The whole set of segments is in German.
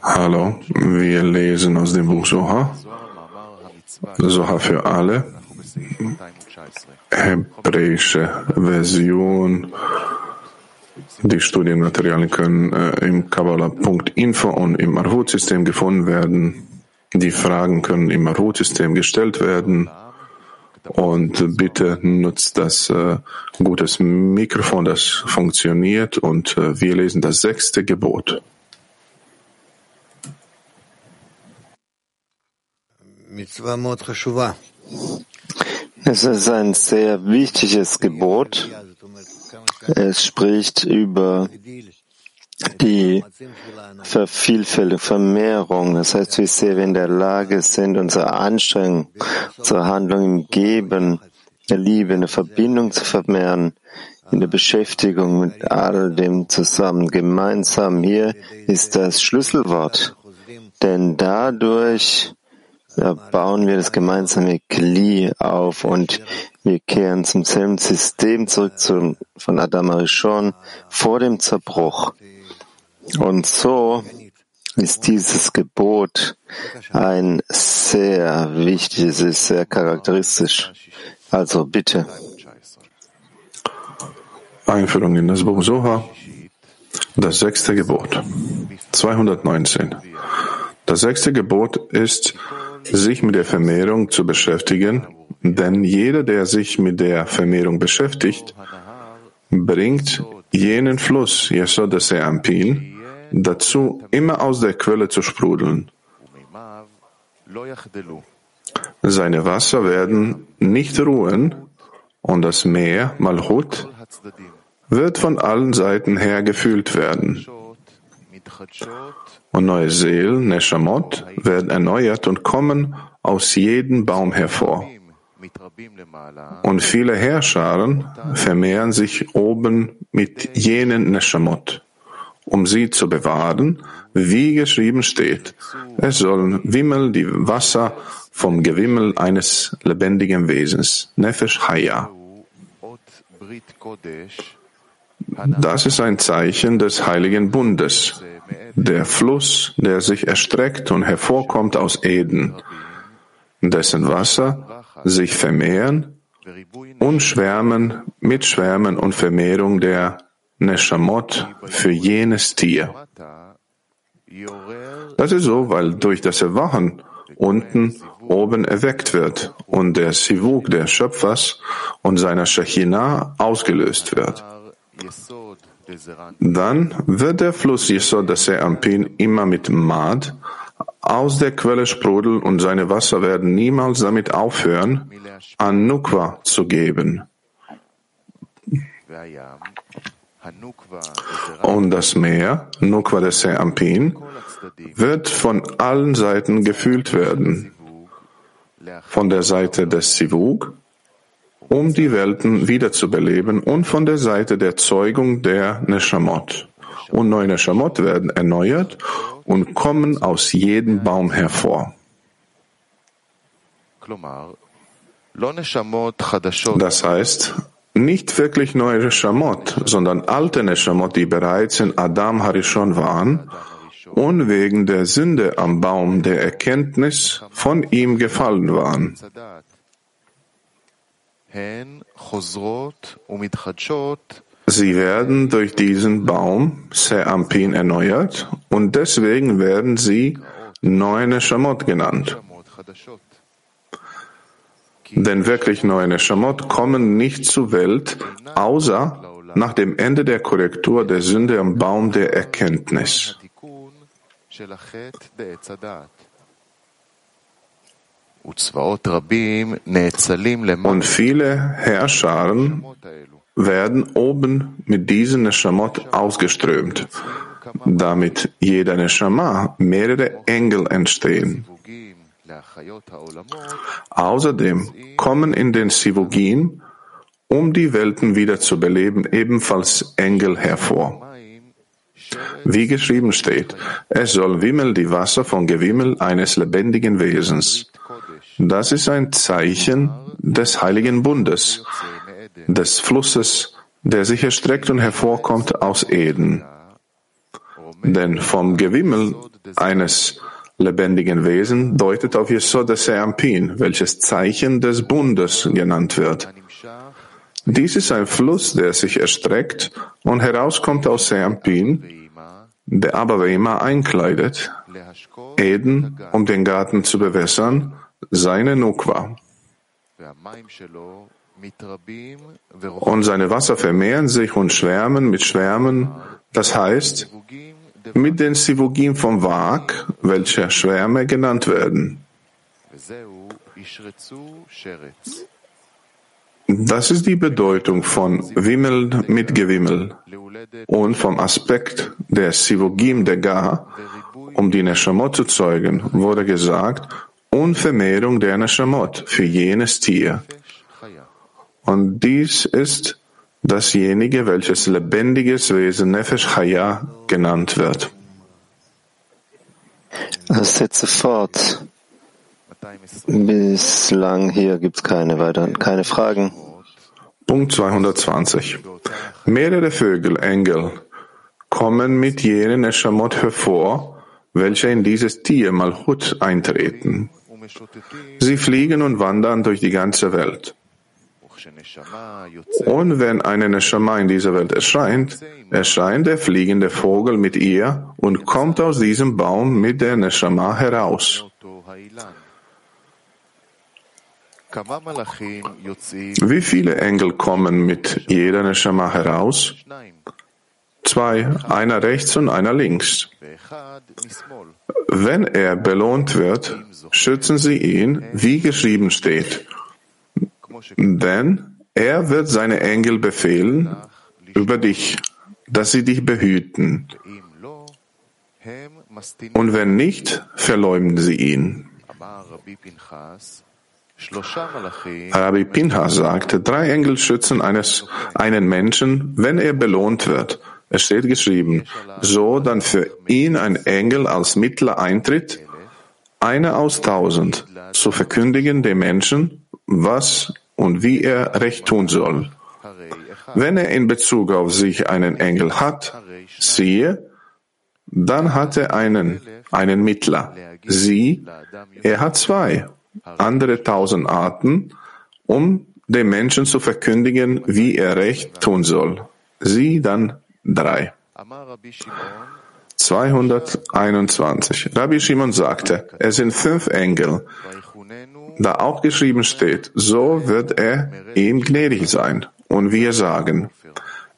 Hallo, wir lesen aus dem Buch Soha, Soha für alle, hebräische Version. Die Studienmaterialien können äh, im Kabbalah.info und im Arhut-System gefunden werden. Die Fragen können im Arhut-System gestellt werden. Und bitte nutzt das äh, gutes Mikrofon, das funktioniert. Und äh, wir lesen das sechste Gebot. Es ist ein sehr wichtiges Gebot. Es spricht über die Vervielfältigung, Vermehrung. Das heißt, wie sehr wir in der Lage sind, unsere Anstrengung, unsere Handlung im Geben, der Liebe, in der Verbindung zu vermehren, in der Beschäftigung mit all dem zusammen. Gemeinsam hier ist das Schlüsselwort. Denn dadurch bauen wir das gemeinsame Kli auf und wir kehren zum selben System zurück zu, von Adam Arishon vor dem Zerbruch. Und so ist dieses Gebot ein sehr wichtiges, ist sehr charakteristisch. Also bitte. Einführung in das Buch Soha, das sechste Gebot, 219. Das sechste Gebot ist, sich mit der Vermehrung zu beschäftigen, denn jeder, der sich mit der Vermehrung beschäftigt, bringt jenen Fluss, Yesod Ampin, dazu, immer aus der Quelle zu sprudeln. Seine Wasser werden nicht ruhen und das Meer, Malhut, wird von allen Seiten her gefüllt werden. Und neue Seelen, Neshamot, werden erneuert und kommen aus jedem Baum hervor. Und viele Herrscharen vermehren sich oben mit jenen Neshamot um sie zu bewahren, wie geschrieben steht. Es sollen Wimmel die Wasser vom Gewimmel eines lebendigen Wesens, Nefesh Haya. Das ist ein Zeichen des heiligen Bundes, der Fluss, der sich erstreckt und hervorkommt aus Eden, dessen Wasser sich vermehren und schwärmen mit Schwärmen und Vermehrung der Neshamot für jenes Tier. Das ist so, weil durch das Erwachen unten oben erweckt wird und der Sivuk des Schöpfers und seiner Shechina ausgelöst wird. Dann wird der Fluss Yesod des Ampin immer mit Mad aus der Quelle sprudeln und seine Wasser werden niemals damit aufhören, an Nukwa zu geben. Und das Meer, Nukwa des Ampin, wird von allen Seiten gefühlt werden. Von der Seite des Sivug, um die Welten wiederzubeleben, und von der Seite der Zeugung der Neshamot. Und neue Neshamot werden erneuert und kommen aus jedem Baum hervor. Das heißt, nicht wirklich neue Neshamot, sondern alte Neshamot, die bereits in Adam Harishon waren und wegen der Sünde am Baum der Erkenntnis von ihm gefallen waren. Sie werden durch diesen Baum Se'ampin erneuert und deswegen werden sie neue Neshamot genannt. Denn wirklich neue Neshamot kommen nicht zur Welt, außer nach dem Ende der Korrektur der Sünde am Baum der Erkenntnis. Und viele Herrscharen werden oben mit diesen Neshamot ausgeströmt, damit jeder Neshama mehrere Engel entstehen. Außerdem kommen in den Sivugim, um die Welten wieder zu beleben, ebenfalls Engel hervor. Wie geschrieben steht, es soll Wimmel die Wasser von Gewimmel eines lebendigen Wesens. Das ist ein Zeichen des heiligen Bundes, des Flusses, der sich erstreckt und hervorkommt aus Eden. Denn vom Gewimmel eines lebendigen Wesen deutet auf Yesod Seampin, welches Zeichen des Bundes genannt wird. Dies ist ein Fluss, der sich erstreckt und herauskommt aus Seampin, der Abavema einkleidet, Eden, um den Garten zu bewässern, seine Nukwa. Und seine Wasser vermehren sich und schwärmen mit Schwärmen, das heißt, mit den Sivugim vom Wag, welche Schwärme genannt werden. Das ist die Bedeutung von Wimmel mit Gewimmel und vom Aspekt der Sivugim der Ga, um die Neshamot zu zeugen, wurde gesagt, und Vermehrung der Neshamot für jenes Tier. Und dies ist dasjenige, welches lebendiges Wesen Nefesh Chaya genannt wird. Setze fort. Bislang hier gibt es keine weiteren, keine Fragen. Punkt 220. Mehrere Vögel, Engel, kommen mit jenen Neshamot hervor, welche in dieses Tier Malchut eintreten. Sie fliegen und wandern durch die ganze Welt. Und wenn eine Neshama in dieser Welt erscheint, erscheint der fliegende Vogel mit ihr und kommt aus diesem Baum mit der Neshama heraus. Wie viele Engel kommen mit jeder Neshama heraus? Zwei, einer rechts und einer links. Wenn er belohnt wird, schützen sie ihn, wie geschrieben steht. Denn er wird seine Engel befehlen über dich, dass sie dich behüten. Und wenn nicht, verleumden sie ihn. Rabbi Pinhas sagte, drei Engel schützen eines, einen Menschen, wenn er belohnt wird. Es steht geschrieben, so dann für ihn ein Engel als Mittler eintritt, einer aus tausend, zu verkündigen dem Menschen, was und wie er Recht tun soll. Wenn er in Bezug auf sich einen Engel hat, siehe, dann hat er einen, einen Mittler. Sie, er hat zwei, andere tausend Arten, um dem Menschen zu verkündigen, wie er Recht tun soll. Sie dann drei. 221. Rabbi Shimon sagte, es sind fünf Engel, da auch geschrieben steht, so wird er ihm gnädig sein. Und wir sagen,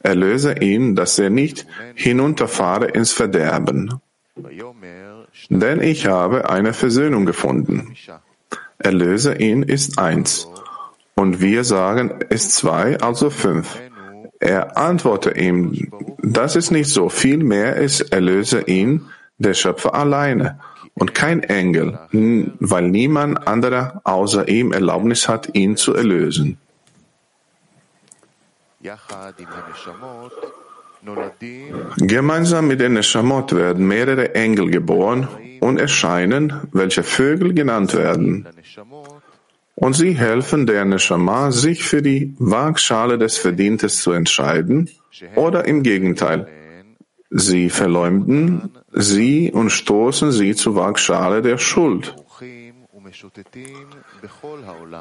erlöse ihn, dass er nicht hinunterfahre ins Verderben. Denn ich habe eine Versöhnung gefunden. Erlöse ihn ist eins. Und wir sagen, ist zwei, also fünf. Er antworte ihm, das ist nicht so, vielmehr ist erlöse ihn, der Schöpfer alleine und kein Engel, weil niemand anderer außer ihm Erlaubnis hat, ihn zu erlösen. Gemeinsam mit den Neshamot werden mehrere Engel geboren und erscheinen, welche Vögel genannt werden. Und sie helfen der Neshama, sich für die Waagschale des Verdientes zu entscheiden, oder im Gegenteil, Sie verleumden sie und stoßen sie zur Waagschale der Schuld.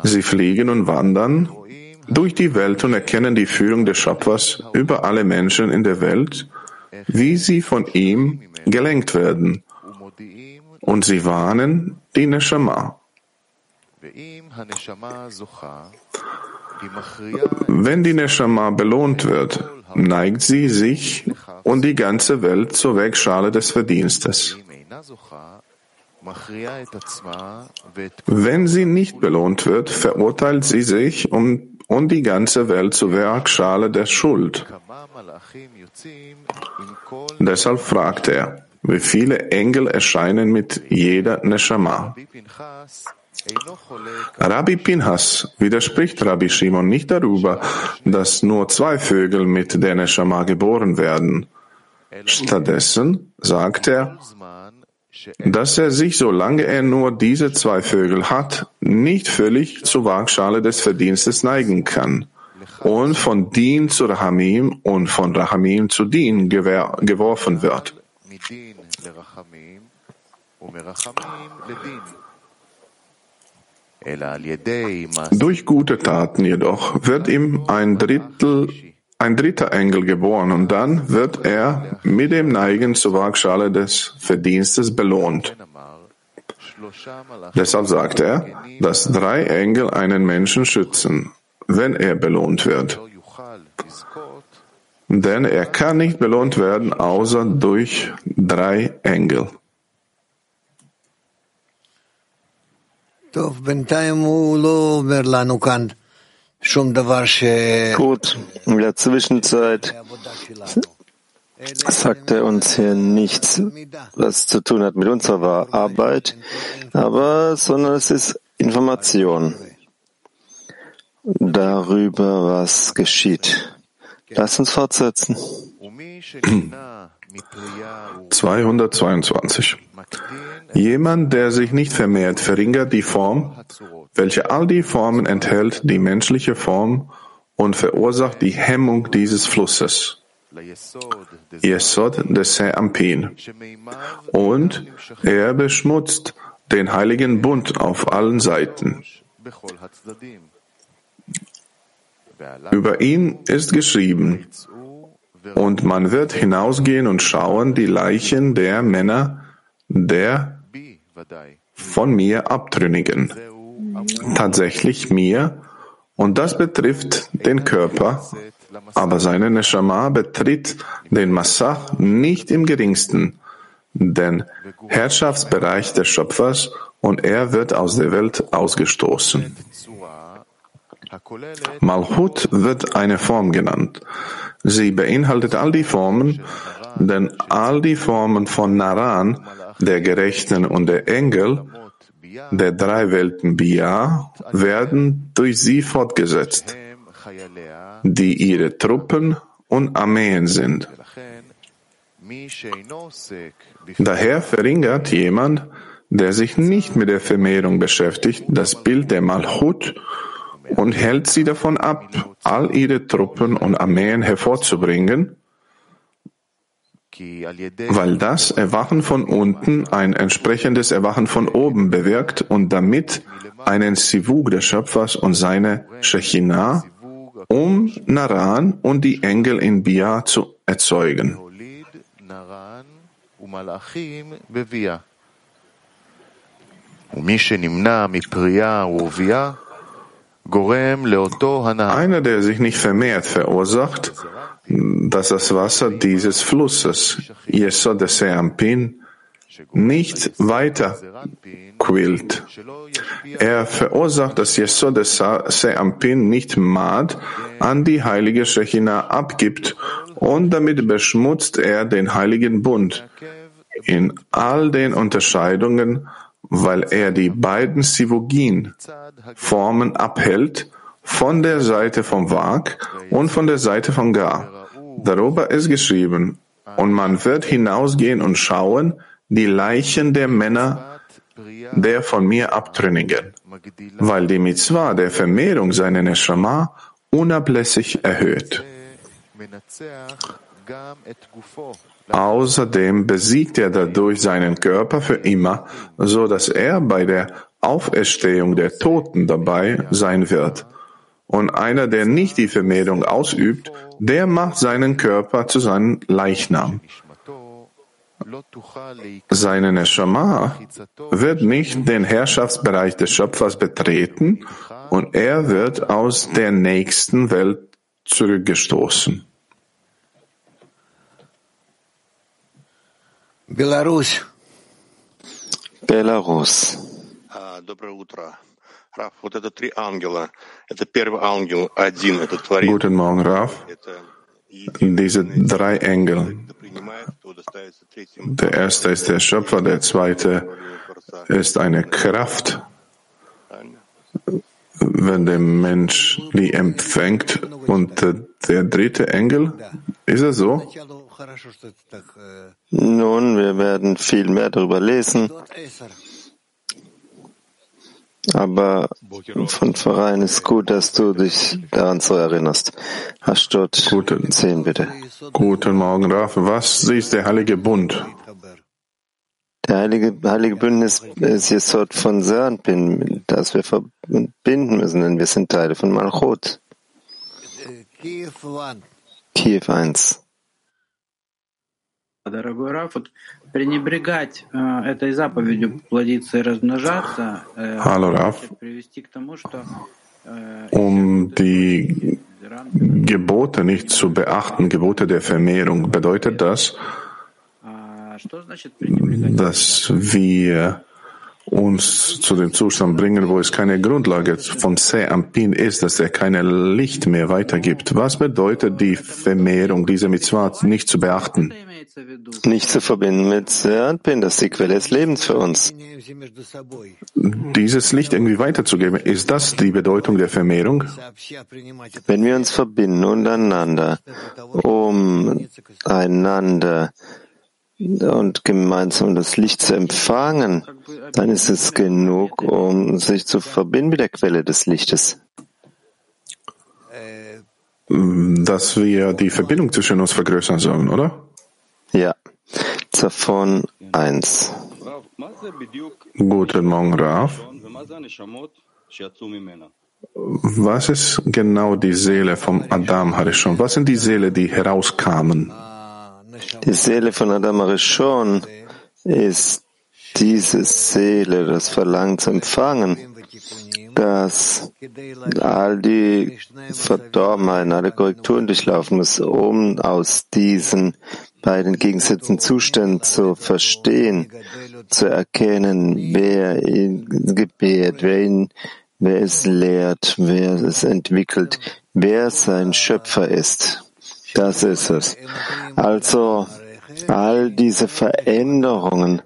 Sie fliegen und wandern durch die Welt und erkennen die Führung des Schöpfers über alle Menschen in der Welt, wie sie von ihm gelenkt werden. Und sie warnen die Neshama. Wenn die Neshama belohnt wird, neigt sie sich und die ganze Welt zur Wegschale des Verdienstes. Wenn sie nicht belohnt wird, verurteilt sie sich und, und die ganze Welt zur Werkschale der Schuld. Deshalb fragt er, wie viele Engel erscheinen mit jeder Neshama. Rabbi Pinhas widerspricht Rabbi Shimon nicht darüber, dass nur zwei Vögel mit der Neshama geboren werden. Stattdessen sagt er, dass er sich, solange er nur diese zwei Vögel hat, nicht völlig zur Waagschale des Verdienstes neigen kann. und von Din zu Rahamim und von Rahamim zu Din geworfen wird. Durch gute Taten jedoch wird ihm ein Drittel, ein dritter Engel geboren und dann wird er mit dem Neigen zur Waagschale des Verdienstes belohnt. Deshalb sagt er, dass drei Engel einen Menschen schützen, wenn er belohnt wird. Denn er kann nicht belohnt werden, außer durch drei Engel. Gut, in der Zwischenzeit sagt er uns hier nichts, was zu tun hat mit unserer Arbeit, aber sondern es ist Information darüber, was geschieht. Lass uns fortsetzen. 222. Jemand, der sich nicht vermehrt, verringert die Form, welche all die Formen enthält, die menschliche Form, und verursacht die Hemmung dieses Flusses. Yesod des Ampin. Und er beschmutzt den heiligen Bund auf allen Seiten. Über ihn ist geschrieben, und man wird hinausgehen und schauen die Leichen der Männer der von mir Abtrünnigen. Tatsächlich mir, und das betrifft den Körper, aber seine Neshama betritt den Massach nicht im geringsten, den Herrschaftsbereich des Schöpfers, und er wird aus der Welt ausgestoßen. Malchut wird eine Form genannt. Sie beinhaltet all die Formen, denn all die Formen von Naran, der Gerechten und der Engel, der drei Welten Bia, werden durch sie fortgesetzt, die ihre Truppen und Armeen sind. Daher verringert jemand, der sich nicht mit der Vermehrung beschäftigt, das Bild der Malchut und hält sie davon ab, all ihre Truppen und Armeen hervorzubringen, weil das Erwachen von unten ein entsprechendes Erwachen von oben bewirkt und damit einen Sivug des Schöpfers und seine Shechinah, um Naran und die Engel in Bia zu erzeugen. Einer, der sich nicht vermehrt, verursacht, dass das Wasser dieses Flusses, Yesod Seampin, nicht weiter quillt. Er verursacht, dass Yesod Seampin nicht Mad an die heilige Shechina abgibt und damit beschmutzt er den heiligen Bund in all den Unterscheidungen, weil er die beiden Sivugin-Formen abhält von der Seite vom Wag und von der Seite von Gar. Darüber ist geschrieben, und man wird hinausgehen und schauen die Leichen der Männer der von mir Abtrünnigen, weil die Mitzvah der Vermehrung seiner Neshama unablässig erhöht. Außerdem besiegt er dadurch seinen Körper für immer, so dass er bei der Auferstehung der Toten dabei sein wird. Und einer, der nicht die Vermehrung ausübt, der macht seinen Körper zu seinem Leichnam. Seine Neshama wird nicht den Herrschaftsbereich des Schöpfers betreten und er wird aus der nächsten Welt zurückgestoßen. Belarus. Belarus. Guten Morgen, Raf. Diese drei Engel. Der erste ist der Schöpfer, der zweite ist eine Kraft. Wenn der Mensch die empfängt und der dritte Engel, ist es so? Nun, wir werden viel mehr darüber lesen. Aber von vornherein ist gut, dass du dich daran so erinnerst. Hast dort Guten, zehn, bitte. guten Morgen, Raf. Was ist der Heilige Bund? Der heilige, heilige Bündnis ist Jesod von Sernpin, das wir verbinden müssen, denn wir sind Teile von Malchut. Kiew 1 Дорогой Раф, вот пренебрегать э, этой заповедью плодиться и размножаться э, Hallo Raf. может привести к тому, что э, Um die Gebote nicht zu beachten, Gebote der Vermehrung, bedeutet das, а что значит пренебрегать? dass wir uns zu dem Zustand bringen, wo es keine Grundlage von Se am ist, dass er keine Licht mehr weitergibt. Was bedeutet die Vermehrung dieser Mitzvah nicht zu beachten? Nicht zu verbinden mit Se am das ist die Quelle des Lebens für uns. Dieses Licht irgendwie weiterzugeben, ist das die Bedeutung der Vermehrung? Wenn wir uns verbinden untereinander, um einander und gemeinsam das Licht zu empfangen, dann ist es genug, um sich zu verbinden mit der Quelle des Lichtes. Dass wir die Verbindung zwischen uns vergrößern sollen, oder? Ja. Zafon 1. Guten Morgen, Raf. Was ist genau die Seele vom Adam Harishon? Was sind die Seele, die herauskamen? Die Seele von Adam Arishon ist diese Seele, das Verlangen zu empfangen, dass all die Verdorbenheiten, alle Korrekturen durchlaufen muss, um aus diesen beiden gegensätzlichen Zuständen zu verstehen, zu erkennen, wer ihn gebärt, wer ihn, wer es lehrt, wer es entwickelt, wer sein Schöpfer ist. Das ist es. Also all diese Veränderungen,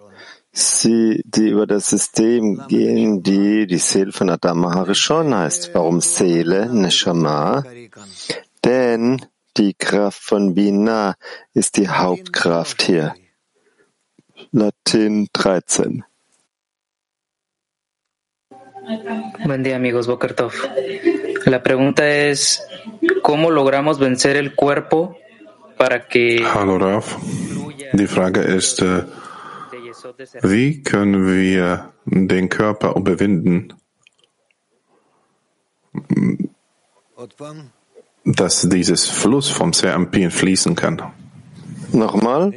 sie, die über das System gehen, die die Seele von Adam Harishon heißt. Warum Seele, Neshama? Denn die Kraft von Bina ist die Hauptkraft hier. Latin 13. Buen día amigos, Boker Tov. La pregunta es, ¿cómo logramos vencer el cuerpo para que Hallo Raf. Die Frage ist, äh, wie können wir den Körper überwinden, dass dieses Fluss vom Serampin fließen kann? Nochmal,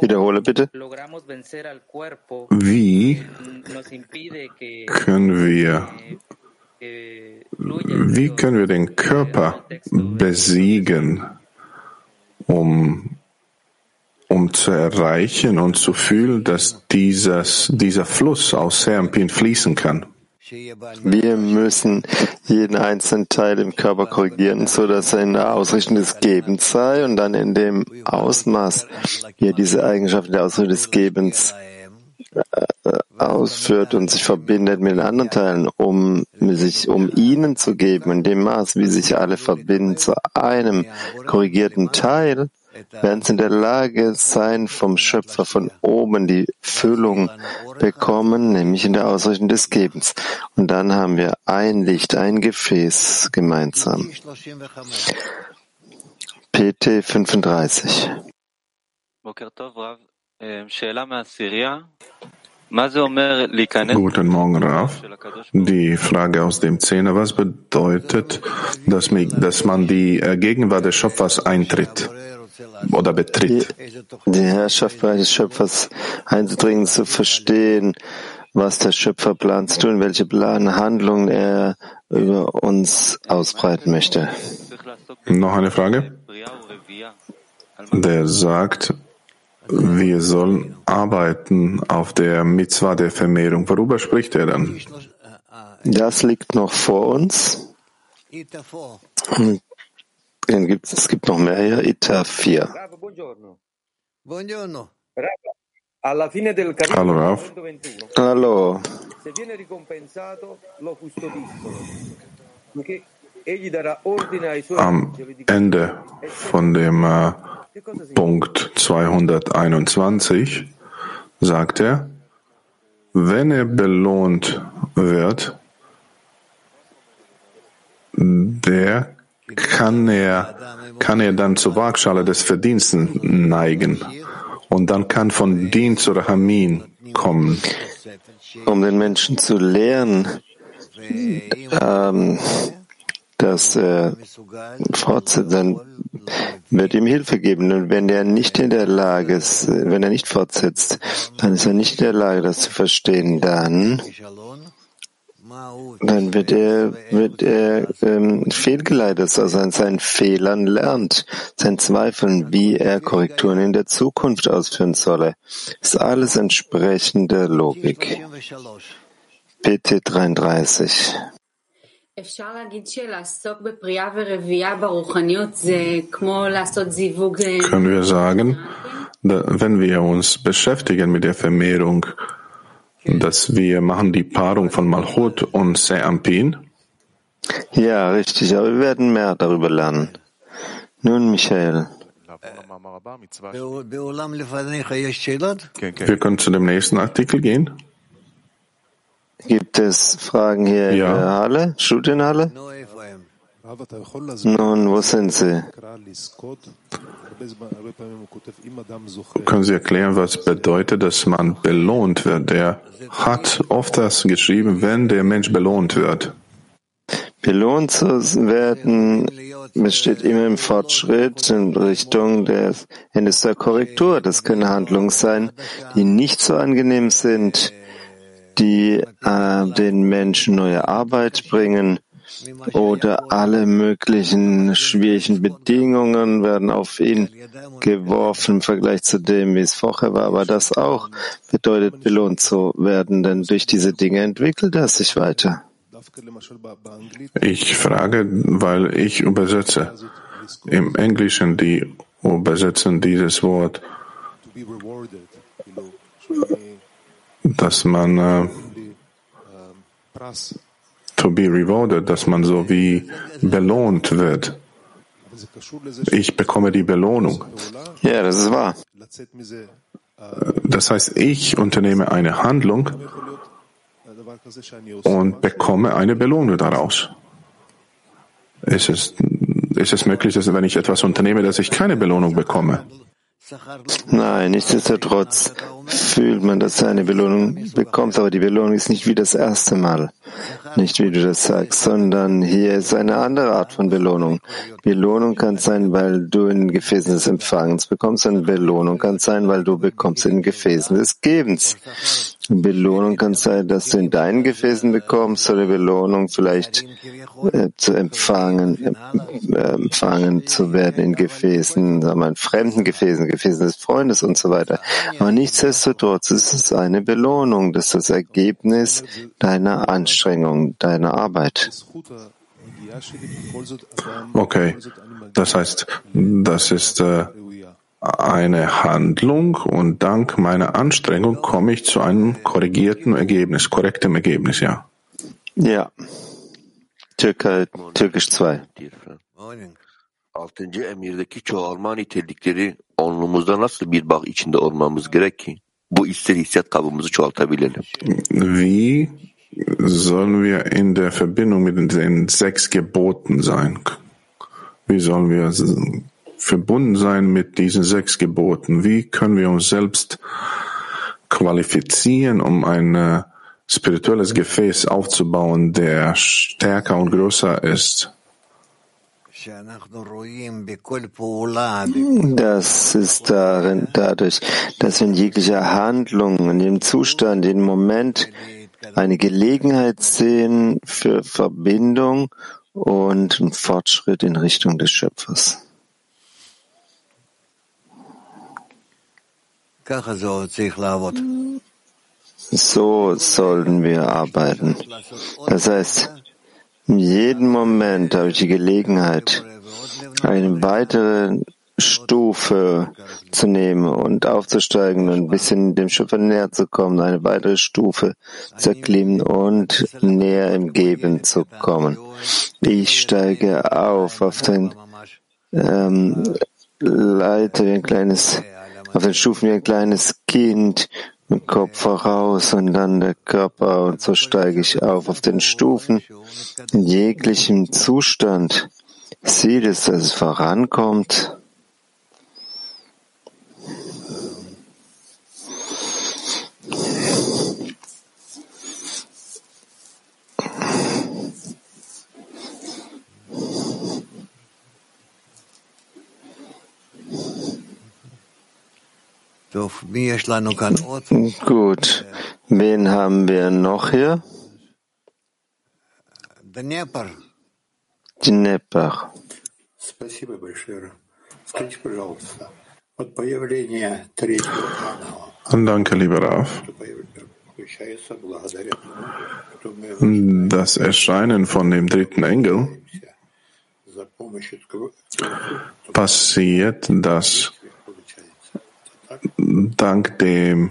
wiederhole bitte. Wie können wir, wie können wir den Körper besiegen, um, um zu erreichen und zu fühlen, dass dieses, dieser Fluss aus Serampin fließen kann? Wir müssen jeden einzelnen Teil im Körper korrigieren, so dass er in der Ausrichtung des Gebens sei und dann in dem Ausmaß, wie er diese Eigenschaften der Ausrichtung des Gebens ausführt und sich verbindet mit den anderen Teilen, um sich um ihnen zu geben, in dem Maß, wie sich alle verbinden zu einem korrigierten Teil, werden sie in der Lage sein, vom Schöpfer von oben die Füllung bekommen, nämlich in der Ausrichtung des Gebens. Und dann haben wir ein Licht, ein Gefäß gemeinsam. PT 35. Guten Morgen, Raf. Die Frage aus dem Zehner, was bedeutet, dass, man die äh, Gegenwart des Schöpfers eintritt oder betritt? Die, Herrschaft des Schöpfers einzudringen, zu verstehen, was der Schöpfer plant zu tun, welche Plan, Handlungen er über uns ausbreiten möchte. Noch eine Frage? Der sagt, wir sollen arbeiten auf der Mitzvah der Vermehrung. Worüber spricht er dann? Das liegt noch vor uns. Es gibt noch mehr hier. Ita 4. Rav, buongiorno. Buongiorno. alla fine del capitolo Hallo, Raf. 121, Hallo. Am Ende von dem Punkt 221 sagt er, wenn er belohnt wird, der kann er, kann er dann zur Waagschale des Verdienstes neigen. Und dann kann von Din zu Rahamin kommen. Um den Menschen zu lehren, ähm, dass er fortsetzt, wird ihm Hilfe geben. Und wenn er nicht in der Lage ist, wenn er nicht fortsetzt, dann ist er nicht in der Lage, das zu verstehen. Dann, dann wird er, wird er ähm, fehlgeleitet, er an seinen Fehlern lernt, sein Zweifeln, wie er Korrekturen in der Zukunft ausführen solle. Das ist alles entsprechende Logik. PT 33. Können wir sagen, wenn wir uns beschäftigen mit der Vermehrung, dass wir machen die Paarung von Malchut und Seampin? Ja, richtig, aber wir werden mehr darüber lernen. Nun, Michael. Wir können zu dem nächsten Artikel gehen. Gibt es Fragen hier ja. in der Halle, Studienhalle? Nun, wo sind Sie? Können Sie erklären, was bedeutet, dass man belohnt wird? Der hat oft das geschrieben, wenn der Mensch belohnt wird. Belohnt zu werden besteht immer im Fortschritt in Richtung des Endes der Korrektur. Das können Handlungen sein, die nicht so angenehm sind, die äh, den Menschen neue Arbeit bringen oder alle möglichen schwierigen Bedingungen werden auf ihn geworfen im Vergleich zu dem, wie es vorher war. Aber das auch bedeutet, belohnt zu werden, denn durch diese Dinge entwickelt er sich weiter. Ich frage, weil ich übersetze. Im Englischen, die übersetzen dieses Wort dass man äh, to be rewarded, dass man so wie belohnt wird. Ich bekomme die Belohnung. Ja, das ist wahr. Das heißt, ich unternehme eine Handlung und bekomme eine Belohnung daraus. Ist es, ist es möglich, dass wenn ich etwas unternehme, dass ich keine Belohnung bekomme? Nein, nichtsdestotrotz fühlt man, dass er eine Belohnung bekommt, aber die Belohnung ist nicht wie das erste Mal. Nicht wie du das sagst, sondern hier ist eine andere Art von Belohnung. Belohnung kann sein, weil du in Gefäßen des Empfangens bekommst, und Belohnung kann sein, weil du bekommst in Gefäßen des Gebens. Belohnung kann sein, dass du in deinen Gefäßen bekommst, oder Belohnung vielleicht äh, zu empfangen, äh, empfangen zu werden in Gefäßen, sagen wir, in fremden Gefäßen, Gefäßen des Freundes und so weiter. Aber nichtsdestotrotz ist es eine Belohnung, das ist das Ergebnis deiner Anstrengung, deiner Arbeit. Okay, das heißt, das ist äh, eine Handlung und dank meiner Anstrengung komme ich zu einem korrigierten Ergebnis, korrektem Ergebnis, ja. Ja. Türkei, Türkisch 2. Altıncı emirdeki çoğalma nitelikleri onluğumuzda nasıl bir bağ içinde olmamız gerek ki bu içsel hissiyat kabımızı çoğaltabilelim? Wie sollen wir in der Verbindung mit den sechs Geboten sein? Wie sollen wir verbunden sein mit diesen sechs Geboten? Wie können wir uns selbst qualifizieren, um ein äh, spirituelles Gefäß aufzubauen, der stärker und größer ist? Das ist darin, dadurch, dass wir in jeglicher Handlung, in dem Zustand, in dem Moment eine Gelegenheit sehen für Verbindung und einen Fortschritt in Richtung des Schöpfers. So sollten wir arbeiten. Das heißt, in jedem Moment habe ich die Gelegenheit, eine weitere Stufe zu nehmen und aufzusteigen und ein bisschen dem Schöpfer näher zu kommen, eine weitere Stufe zu erklimmen und näher im Geben zu kommen. Ich steige auf auf den ähm, Leiter ein kleines, auf den Stufen wie ein kleines Kind Kopf voraus und dann der Körper und so steige ich auf auf den Stufen. In jeglichem Zustand sieht es, dass es vorankommt. Gut. Wen haben wir noch hier? Dnepr. Спасибо большое. Скажите, пожалуйста, вот появление третьего канала, Danke, lieber Raf. включается благодаря тому, что мы Das Erscheinen von dem dritten Engel за помощью passiert, dass dank dem,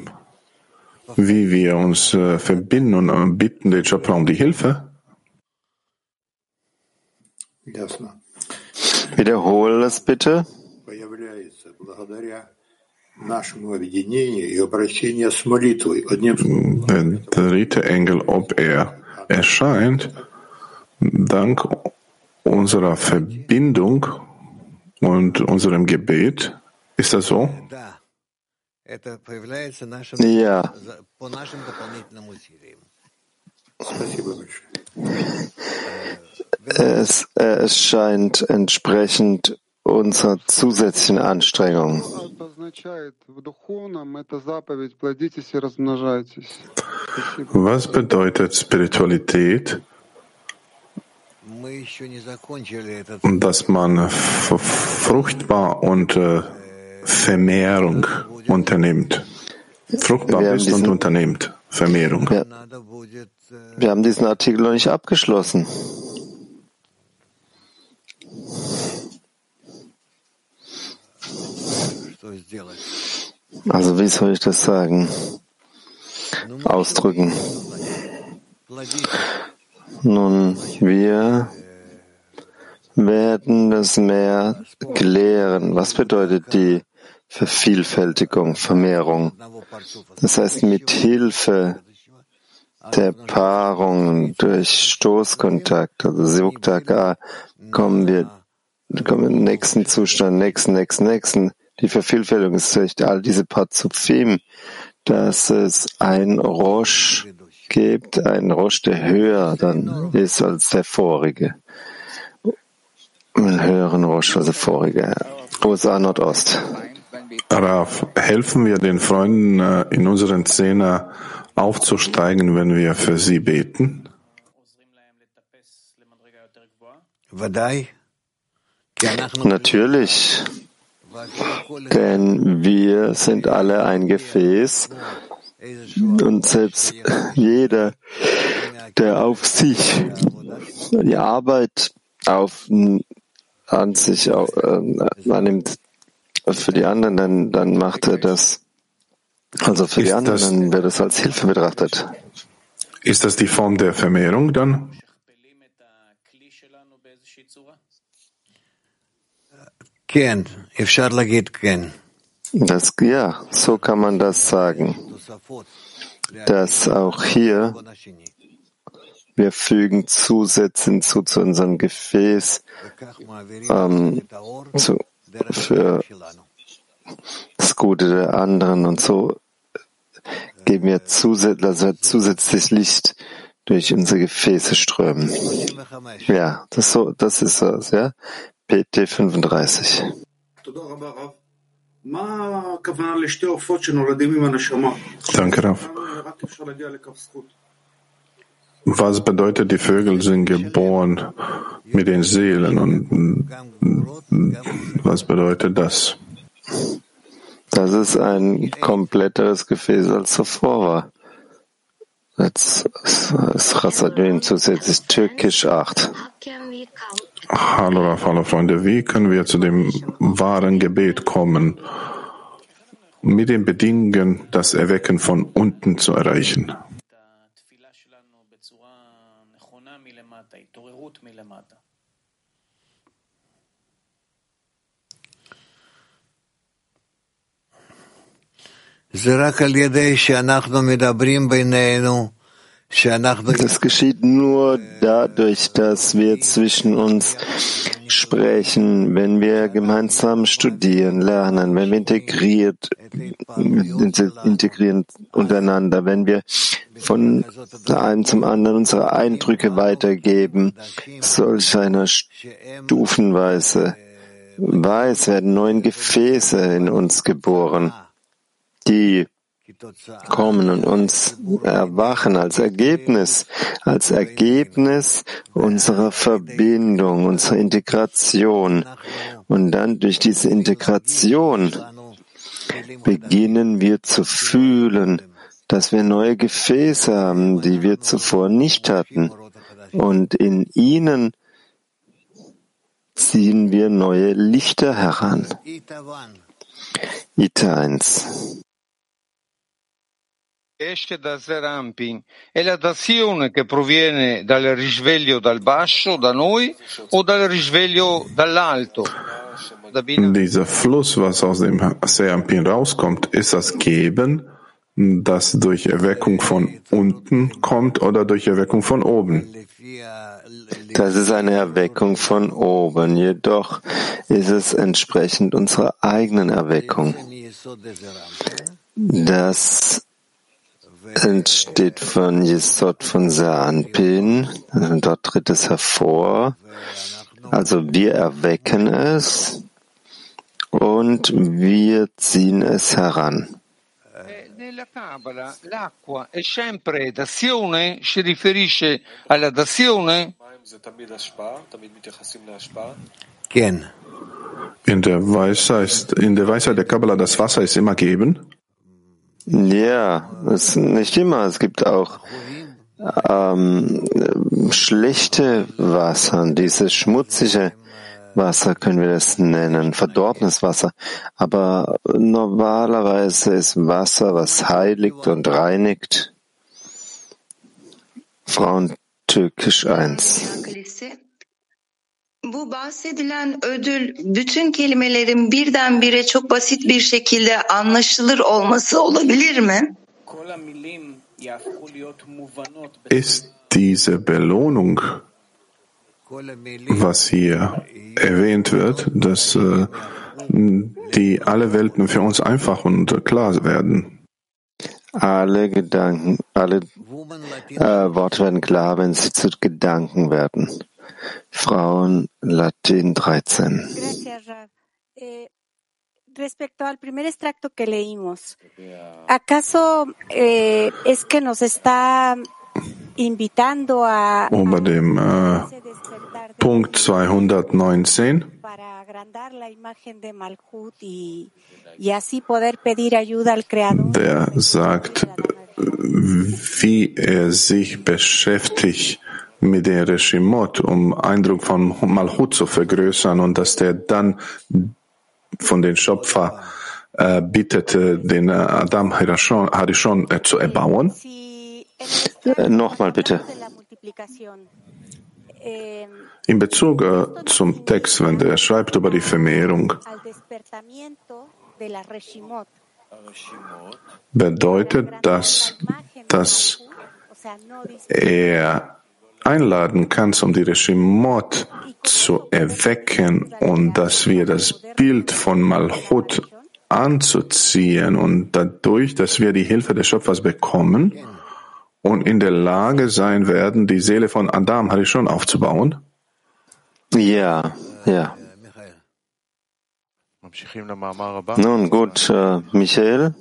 wie wir uns äh, verbinden und äh, bitten den Schöpfer um die Hilfe. Wiederhole es bitte. Der dritte mm, Engel, ob er erscheint, dank unserer Verbindung und unserem Gebet. Ist das so? Ja. Э, э, es, erscheint entsprechend unserer zusätzlichen Anstrengung. Was bedeutet Spiritualität? Dass man fruchtbar und äh, Vermehrung unternimmt. Fruchtbar bist diesen, und unternimmt. Vermehrung. Wir, wir haben diesen Artikel noch nicht abgeschlossen. Also wie soll ich das sagen? Ausdrücken. Nun, wir werden das mehr klären. Was bedeutet die Vervielfältigung, Vermehrung. Das heißt, mit Hilfe der Paarung durch Stoßkontakt, also Sivuktak kommen wir, kommen wir in den nächsten Zustand, nächsten, nächsten, nächsten. Die Vervielfältigung ist durch all diese Pazufim, dass es ein Rosh gibt, ein Rosh, der höher dann ist als der vorige. Einen höheren Rosh als der vorige. USA Nordost. Raf, helfen wir den Freunden äh, in unseren Szene aufzusteigen, wenn wir für sie beten? Natürlich, denn wir sind alle ein Gefäß. Und selbst jeder, der auf sich die Arbeit auf, an sich äh, äh annimmt, für die anderen, dann, dann macht er das, also für die Ist anderen, das- dann wird es als Hilfe betrachtet. Ist das die Form der Vermehrung dann? כן, אפשר להגיד כן. Das, ja, so kann man das sagen, תוספות. dass auch hier להכין השני. wir fügen Zusätze hinzu zu unserem Gefäß, וכך מעבירים ähm, את האור zu, דרך für das Gute der anderen. Und so geben wir also zusätzlich Licht durch unsere Gefäße strömen. Ja, das, so, das ist es, ja. PT 35. Danke, Rav. Was bedeutet, die Vögel sind geboren mit den Seelen und was bedeutet das? Das ist ein kompletteres Gefäß als zuvor war. Jetzt ist Rassadim zusätzlich türkisch 8. Hallo, hallo Freunde. Wie können wir zu dem wahren Gebet kommen, mit den Bedingungen, das Erwecken von unten zu erreichen? Das geschieht nur dadurch, dass wir zwischen uns sprechen, wenn wir gemeinsam studieren, lernen, wenn wir integriert, integrieren untereinander, wenn wir von einem zum anderen unsere Eindrücke weitergeben, solch einer Stufenweise. Weiß werden neuen Gefäße in uns geboren, die kommen und uns erwachen als Ergebnis, als Ergebnis unserer Verbindung, unserer Integration. Und dann durch diese Integration beginnen wir zu fühlen, dass wir neue Gefäße haben, die wir zuvor nicht hatten. Und in ihnen ziehen wir neue Lichter heran. Ita 1. esce da Serampin è la dazione che proviene dal risveglio dal basso, da noi, o dal risveglio dall'alto? Dieser Fluss, was aus dem Serampin rauskommt, ist das Geben, das durch Erweckung von unten kommt oder durch Erweckung von oben? Das ist eine Erweckung von oben, jedoch ist es entsprechend unserer eigenen Erweckung. Das entsteht von Jesod von Saanpin, dort tritt es hervor. Also wir erwecken es und wir ziehen es heran. Nella Kabbalah l'acqua è sempre d'azione? Si riferisce alla dazione? In der Weisheit, in der Weisheit der Kabbalah, das Wasser ist immer geben? Ja, es nicht immer. Es gibt auch ähm, schlechte Wasser, dieses schmutzige Wasser können wir das nennen, verdorbenes Wasser. Aber normalerweise ist Wasser, was heiligt und reinigt. Frauen Türkisch 1. Bu bahsedilen ödül bütün kelimelerin birdenbire çok basit bir şekilde anlaşılır olması olabilir mi? Ist diese Belohnung, was hier erwähnt wird, dass äh, die alle Welten für uns einfach und klar werden? Alle Gedanken, alle äh, Worte werden klar, wenn sie zu Gedanken werden. Frauen Latin 13. Respecto al primer extracto que leímos, ¿acaso eh, es que nos está invitando a Über dem äh, Punkt 219 para agrandar la imagen de Malhut y, y así poder pedir ayuda al Creador? der sagt, wie er sich beschäftigt mit der Reshimot, um Eindruck von Malchut zu vergrößern und dass der dann von den Schöpfer äh, bittet, den Adam Harishon, Harishon äh, zu erbauen. Äh, Nochmal bitte. In Bezug äh, zum Text, wenn der schreibt über die Vermehrung, bedeutet das, dass er einladen kannst, um die Reshimot zu erwecken und dass wir das Bild von Malchut anzuziehen und dadurch, dass wir die Hilfe des Schöpfers bekommen und in der Lage sein werden, die Seele von Adam Harishon aufzubauen? Ja, ja. Nun gut, äh, Michael.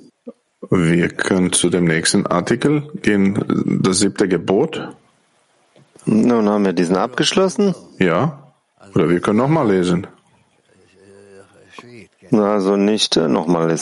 Wir können zu dem nächsten Artikel gehen, das siebte Gebot. Nun haben wir diesen abgeschlossen. Ja, oder wir können nochmal lesen. Also nicht äh, nochmal lesen.